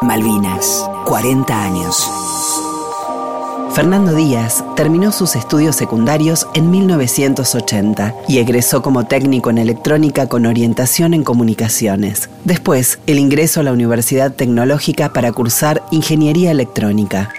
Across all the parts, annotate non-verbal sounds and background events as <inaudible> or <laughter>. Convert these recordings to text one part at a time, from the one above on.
Malvinas, 40 años. Fernando Díaz terminó sus estudios secundarios en 1980 y egresó como técnico en electrónica con orientación en comunicaciones. Después, el ingreso a la Universidad Tecnológica para cursar ingeniería electrónica.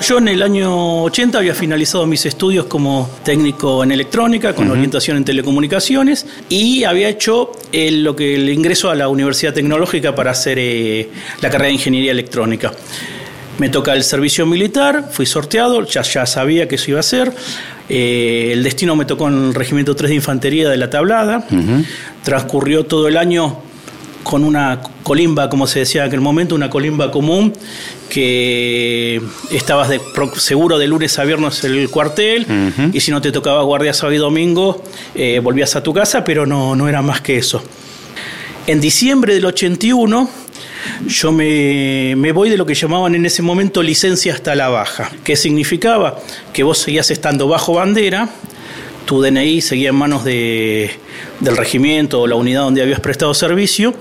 Yo en el año 80 había finalizado mis estudios como técnico en electrónica, con orientación en telecomunicaciones, y había hecho lo que el ingreso a la Universidad Tecnológica para hacer eh, la carrera de ingeniería electrónica. Me toca el servicio militar, fui sorteado, ya, ya sabía que eso iba a ser. Eh, el destino me tocó en el Regimiento 3 de Infantería de la Tablada. Transcurrió todo el año con una colimba, como se decía en aquel momento, una colimba común, que estabas de, seguro de lunes a viernes en el cuartel, y si no te tocaba guardia sábado y domingo, eh, volvías a tu casa, pero no, no era más que eso. En diciembre del 81, yo me, me, voy de lo que llamaban en ese momento licencia hasta la baja, que significaba que vos seguías estando bajo bandera, tu DNI seguía en manos de, del regimiento o la unidad donde habías prestado servicio,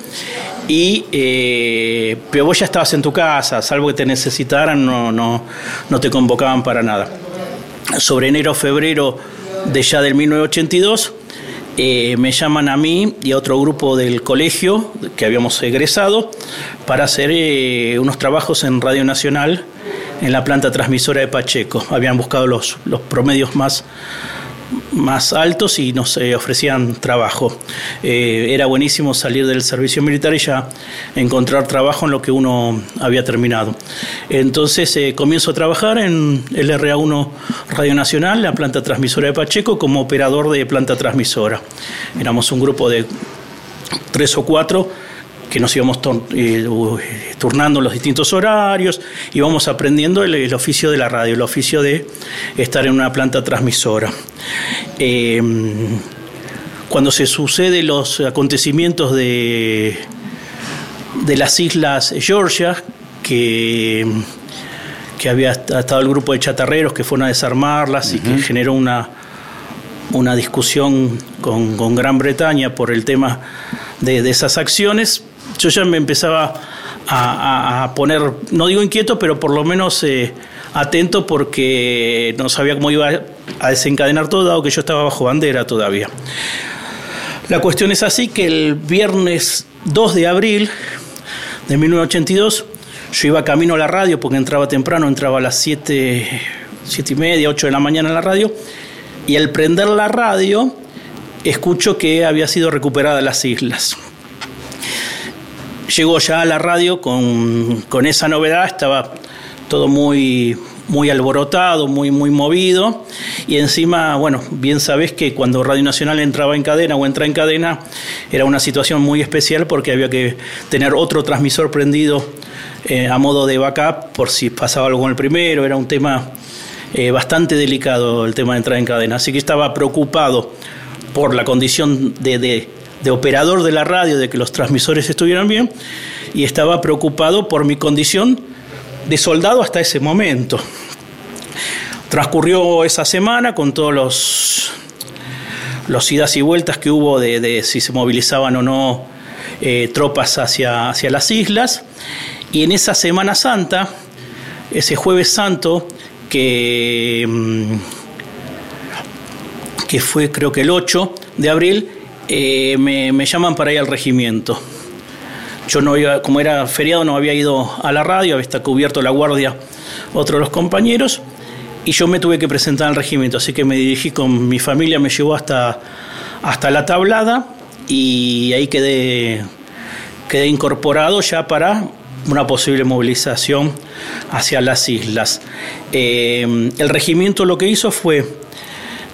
y, eh, pero vos ya estabas en tu casa, salvo que te necesitaran, no, no, no te convocaban para nada. Sobre enero, febrero de ya del 1982, eh, me llaman a mí y a otro grupo del colegio que habíamos egresado para hacer eh, unos trabajos en Radio Nacional en la planta transmisora de Pacheco. Habían buscado los, los promedios más más altos y nos eh, ofrecían trabajo. Eh, era buenísimo salir del servicio militar y ya encontrar trabajo en lo que uno había terminado. Entonces eh, comienzo a trabajar en el RA1 Radio Nacional, la planta transmisora de Pacheco, como operador de planta transmisora. Éramos un grupo de tres o cuatro que nos íbamos eh, turnando los distintos horarios, íbamos aprendiendo el, oficio de la radio, el oficio de estar en una planta transmisora. Eh, cuando se suceden los acontecimientos de, de las islas Georgia, que, que había estado el grupo de chatarreros que fueron a desarmarlas y que generó una, una discusión con, Gran Bretaña por el tema de, de esas acciones, yo ya me empezaba a, poner, no digo inquieto, pero por lo menos eh, atento porque no sabía cómo iba a desencadenar todo, dado que yo estaba bajo bandera todavía. La cuestión es así que el viernes 2 de abril de 1982 yo iba camino a la radio porque entraba temprano, entraba a las 7, 7 y media, 8 de la mañana en la radio, y al prender la radio escucho que había sido recuperada las islas llegó ya a la radio con, esa novedad, estaba todo muy, muy alborotado, muy, muy movido. Y encima, bueno, bien sabés que cuando Radio Nacional entraba en cadena o entra en cadena, era una situación muy especial porque había que tener otro transmisor prendido eh, a modo de backup por si pasaba algo con el primero. Era un tema eh, bastante delicado el tema de entrar en cadena. Así que estaba preocupado por la condición de de operador de la radio, de que los transmisores estuvieran bien, y estaba preocupado por mi condición de soldado hasta ese momento. Transcurrió esa semana con todos los, los idas y vueltas que hubo de, si se movilizaban o no eh, tropas hacia, hacia las islas, y en esa Semana Santa, ese jueves santo, que, mm, que fue creo que el 8 de abril, eh, me, llaman para ir al regimiento. Yo no iba, como era feriado, no había ido a la radio, había estado cubierto la guardia otro de los compañeros, y yo me tuve que presentar al regimiento, así que me dirigí con mi familia, me llevó hasta, hasta la tablada y ahí quedé, quedé incorporado ya para una posible movilización hacia las islas. Eh, el regimiento lo que hizo fue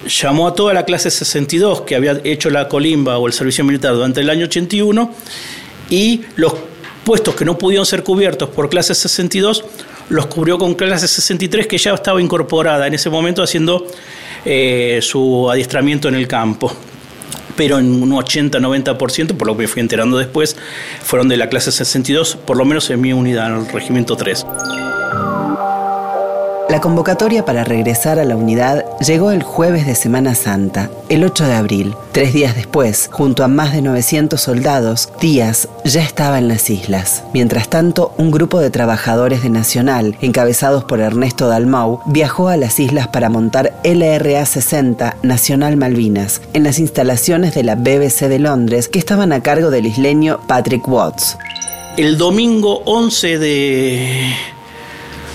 llamó a toda la clase 62 que había hecho la colimba o el servicio militar durante el año 81 y los puestos que no pudieron ser cubiertos por clase 62 los cubrió con clase 63 que ya estaba incorporada en ese momento haciendo eh, su adiestramiento en el campo pero en un 80-90%, por lo que me fui enterando después, fueron de la clase 62, por lo menos en mi unidad, en el regimiento 3. La convocatoria para regresar a la unidad llegó el jueves de Semana Santa, el 8 de abril. Tres días después, junto a más de 900 soldados, Díaz ya estaba en las islas. Mientras tanto, un grupo de trabajadores de Nacional, encabezados por Ernesto Dalmau, viajó a las islas para montar LRA 60 Nacional Malvinas, en las instalaciones de la BBC de Londres que estaban a cargo del isleño Patrick Watts. El domingo 11 de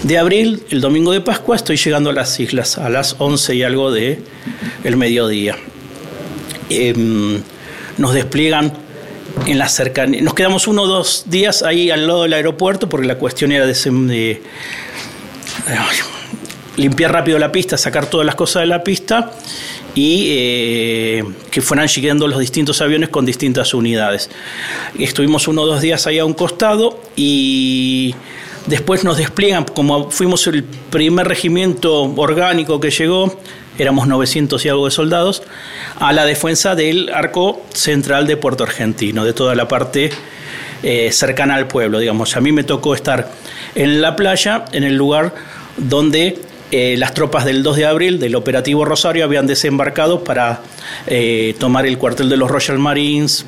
de abril, el domingo de Pascua, estoy llegando a las islas a las 11 y algo de el mediodía. Em, nos despliegan en la cercanía. Nos quedamos uno o dos días ahí al lado del aeropuerto porque la cuestión era de, limpiar rápido la pista, sacar todas las cosas de la pista y eh, que fueran llegando los distintos aviones con distintas unidades. Estuvimos uno o dos días ahí a un costado y Después nos despliegan, como fuimos el primer regimiento orgánico que llegó, éramos 900 y algo de soldados, a la defensa del arco central de Puerto Argentino, de toda la parte eh, cercana al pueblo, digamos. A mí me tocó estar en la playa, en el lugar donde eh, las tropas del 2 de abril del operativo Rosario habían desembarcado para eh, tomar el cuartel de los Royal Marines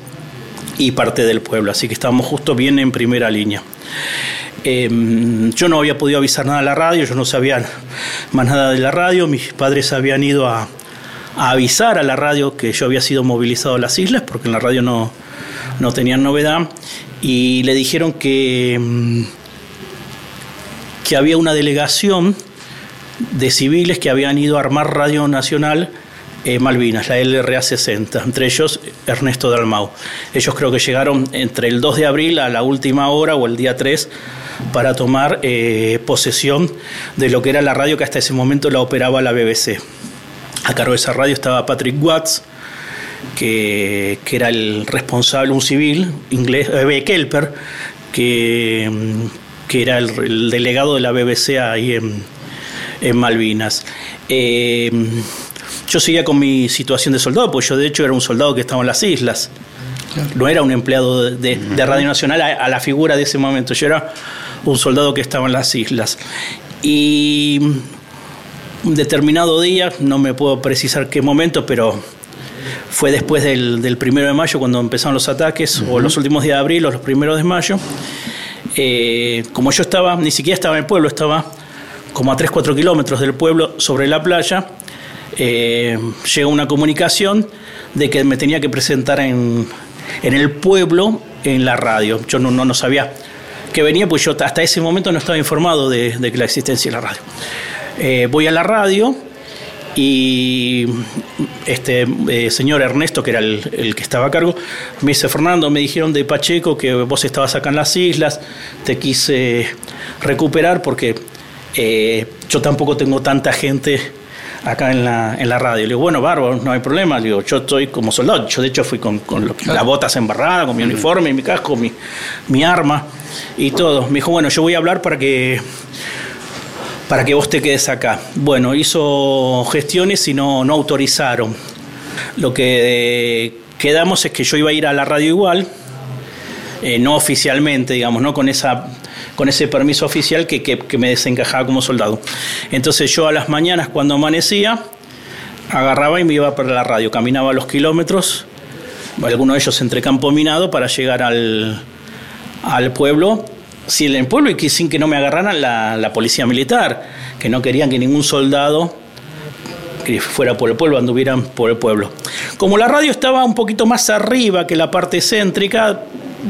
y parte del pueblo, así que estábamos justo bien en primera línea. Em, yo no había podido avisar nada a la radio, yo no sabía más nada de la radio, mis padres habían ido a, avisar a la radio que yo había sido movilizado a las islas, porque en la radio no, no tenían novedad, y le dijeron que, em, que había una delegación de civiles que habían ido a armar Radio Nacional eh, Malvinas, la LRA 60, entre ellos Ernesto Dalmau. Ellos creo que llegaron entre el 2 de abril a la última hora o el día 3 para tomar eh, posesión de lo que era la radio que hasta ese momento la operaba la BBC. A cargo de esa radio estaba Patrick Watts, que, era el responsable, un civil inglés, eh, Kelper, que, que era el, delegado de la BBC ahí en, Malvinas. Eh, yo seguía con mi situación de soldado, porque yo de hecho era un soldado que estaba en las islas. No era un empleado de, Radio Nacional a, la figura de ese momento. Yo era un soldado que estaba en las islas. Y un determinado día, no me puedo precisar qué momento, pero fue después del, primero de mayo cuando empezaron los ataques, o los últimos días de abril o los primeros de mayo. Eh, como yo estaba, ni siquiera estaba en el pueblo, estaba como a 3-4 kilómetros del pueblo sobre la playa, eh, llegó una comunicación de que me tenía que presentar en, en el pueblo en la radio. Yo no, no, no sabía que venía, pues yo hasta ese momento no estaba informado de, de la existencia de la radio. Eh, voy a la radio y este eh, señor Ernesto, que era el, que estaba a cargo, me dice, Fernando, me dijeron de Pacheco que vos estabas acá en las islas, te quise recuperar porque eh, yo tampoco tengo tanta gente acá en la, en la radio. Le digo, bueno, bárbaro, no hay problema. Le digo, yo estoy como soldado. Yo, de hecho, fui con, con las botas embarradas, con mi uniforme, mi casco, mi, mi arma y todo. Me dijo, bueno, yo voy a hablar para que para que vos te quedes acá. Bueno, hizo gestiones y no, no autorizaron. Lo que quedamos es que yo iba a ir a la radio igual, eh, no oficialmente, digamos, no con esa con ese permiso oficial que, que, me desencajaba como soldado. Entonces yo a las mañanas cuando amanecía, agarraba y me iba para la radio, caminaba los kilómetros, algunos de ellos entre campo minado, para llegar al, al pueblo, si en el pueblo y sin que no me agarraran la, la policía militar, que no querían que ningún soldado que fuera por el pueblo, anduvieran por el pueblo. Como la radio estaba un poquito más arriba que la parte céntrica,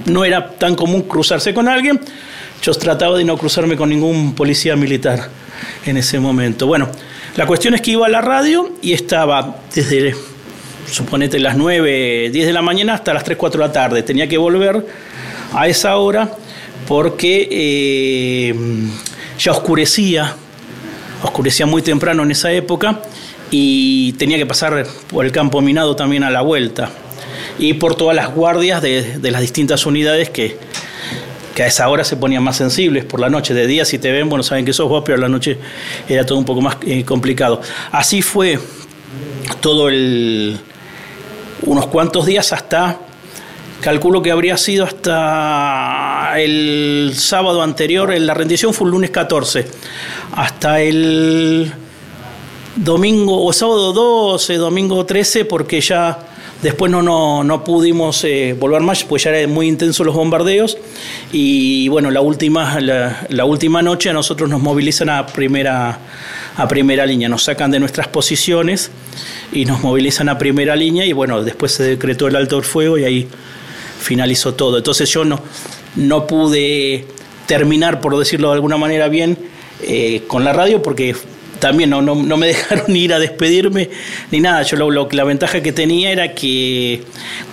no era tan común cruzarse con alguien, yo trataba de no cruzarme con ningún policía militar en ese momento. Bueno, la cuestión es que iba a la radio y estaba desde, suponete, las 9, 10 de la mañana hasta las 3, 4 de la tarde. Tenía que volver a esa hora porque eh, ya oscurecía, oscurecía muy temprano en esa época y tenía que pasar por el campo minado también a la vuelta y por todas las guardias de, de las distintas unidades que, que a esa hora se ponían más sensibles por la noche. De día, si te ven, bueno, saben que sos vos, pero a la noche era todo un poco más eh, complicado. Así fue todo el. unos cuantos días hasta. Calculo que habría sido hasta el sábado anterior, la rendición fue el lunes 14, hasta el domingo o sábado 12, domingo 13, porque ya después no, no, no pudimos eh, volver más, pues ya eran muy intensos los bombardeos. Y bueno, la última, la, última noche a nosotros nos movilizan a primera, a primera línea, nos sacan de nuestras posiciones y nos movilizan a primera línea y bueno, después se decretó el alto fuego y ahí finalizó todo. Entonces yo no, no pude terminar, por decirlo de alguna manera bien, eh, con la radio porque también no, no, me <laughs> dejaron ir a despedirme ni nada. Yo lo, la ventaja que tenía era que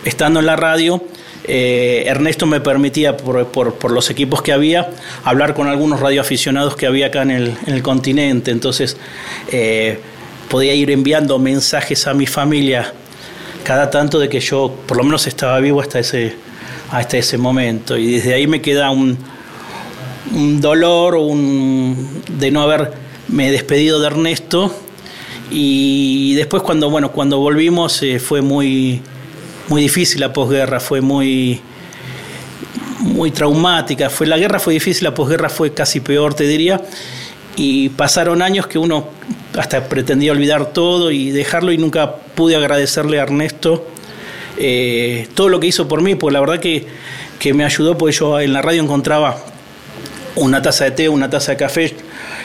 estando en la radio, eh, Ernesto me permitía, por, por, los equipos que había, hablar con algunos radioaficionados que había acá en el, en el continente. Entonces eh, podía ir enviando mensajes a mi familia cada tanto de que yo por lo menos estaba vivo hasta ese, hasta ese momento. Y desde ahí me queda un, un dolor un, de no haber me he despedido de Ernesto y después cuando bueno cuando volvimos eh, fue muy muy difícil la posguerra fue muy muy traumática fue la guerra fue difícil la posguerra fue casi peor te diría y pasaron años que uno hasta pretendía olvidar todo y dejarlo y nunca pude agradecerle a Ernesto eh, todo lo que hizo por mí porque la verdad que, que me ayudó porque yo en la radio encontraba una taza de té una taza de café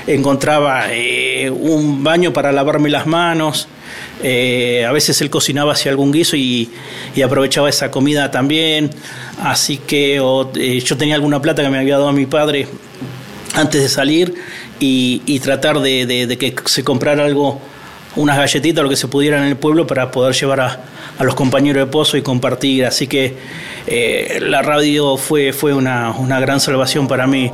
encontraba eh, un baño para lavarme las manos. Eh, a veces él cocinaba hacia algún guiso y, aprovechaba esa comida también. Así que eh, yo tenía alguna plata que me había dado a mi padre antes de salir y, tratar de, que se comprara algo, unas galletitas, lo que se pudiera en el pueblo para poder llevar a, los compañeros de pozo y compartir. Así que la radio fue, fue una, una gran salvación para mí.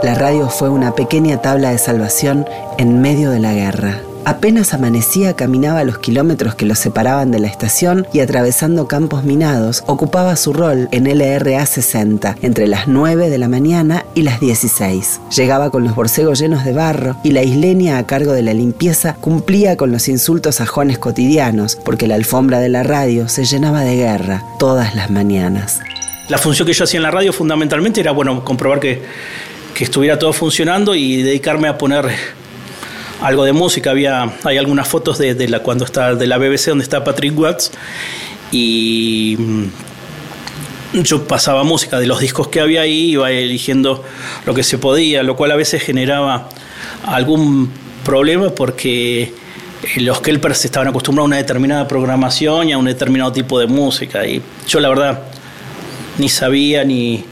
La radio fue una pequeña tabla de salvación en medio de la guerra. Apenas amanecía, caminaba los kilómetros que los separaban de la estación y atravesando campos minados, ocupaba su rol en LRA 60 entre las 9 de la mañana y las 16. Llegaba con los borcegos llenos de barro y la isleña a cargo de la limpieza cumplía con los insultos sajones cotidianos porque la alfombra de la radio se llenaba de guerra todas las mañanas. La función que yo hacía en la radio fundamentalmente era bueno comprobar que que estuviera todo funcionando y dedicarme a poner algo de música. Había, hay algunas fotos de, la, cuando está, de la BBC donde está Patrick Watts y mm, yo pasaba música de los discos que había ahí, iba eligiendo lo que se podía, lo cual a veces generaba algún problema porque los Kelpers estaban acostumbrados a una determinada programación y a un determinado tipo de música y yo la verdad ni sabía ni,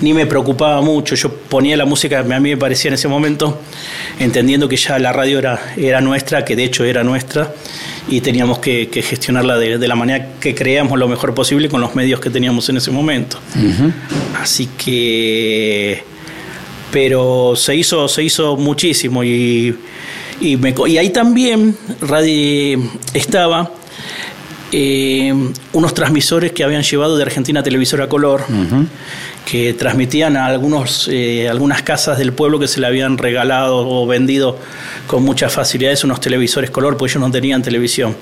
ni me preocupaba mucho. Yo ponía la música que a mí me parecía en ese momento, entendiendo que ya la radio era, era nuestra, que de hecho era nuestra, y teníamos que, gestionarla de, la manera que creíamos lo mejor posible con los medios que teníamos en ese momento. Así que. Pero se hizo, se hizo muchísimo y, y, ahí también radio estaba. Eh, unos transmisores que habían llevado de Argentina Televisora Color, que transmitían a algunos, eh, algunas casas del pueblo que se le habían regalado o vendido con muchas facilidades unos televisores color, pues ellos no tenían televisión.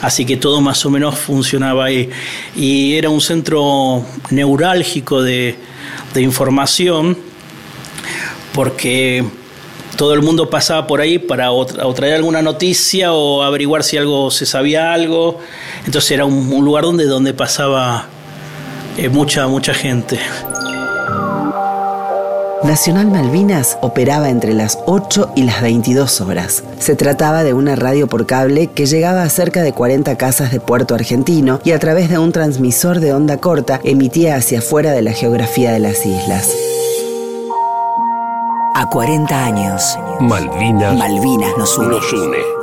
Así que todo más o menos funcionaba ahí. Y era un centro neurálgico de, información, porque todo el mundo pasaba por ahí para o, traer alguna noticia o averiguar si algo se sabía algo. Entonces era un, lugar donde, donde pasaba eh, mucha, mucha gente. Nacional Malvinas operaba entre las 8 y las 22 horas. Se trataba de una radio por cable que llegaba a cerca de 40 casas de Puerto Argentino y a través de un transmisor de onda corta emitía hacia afuera de la geografía de las islas. A 40 años, Malvinas, Malvinas nos une. Nos une.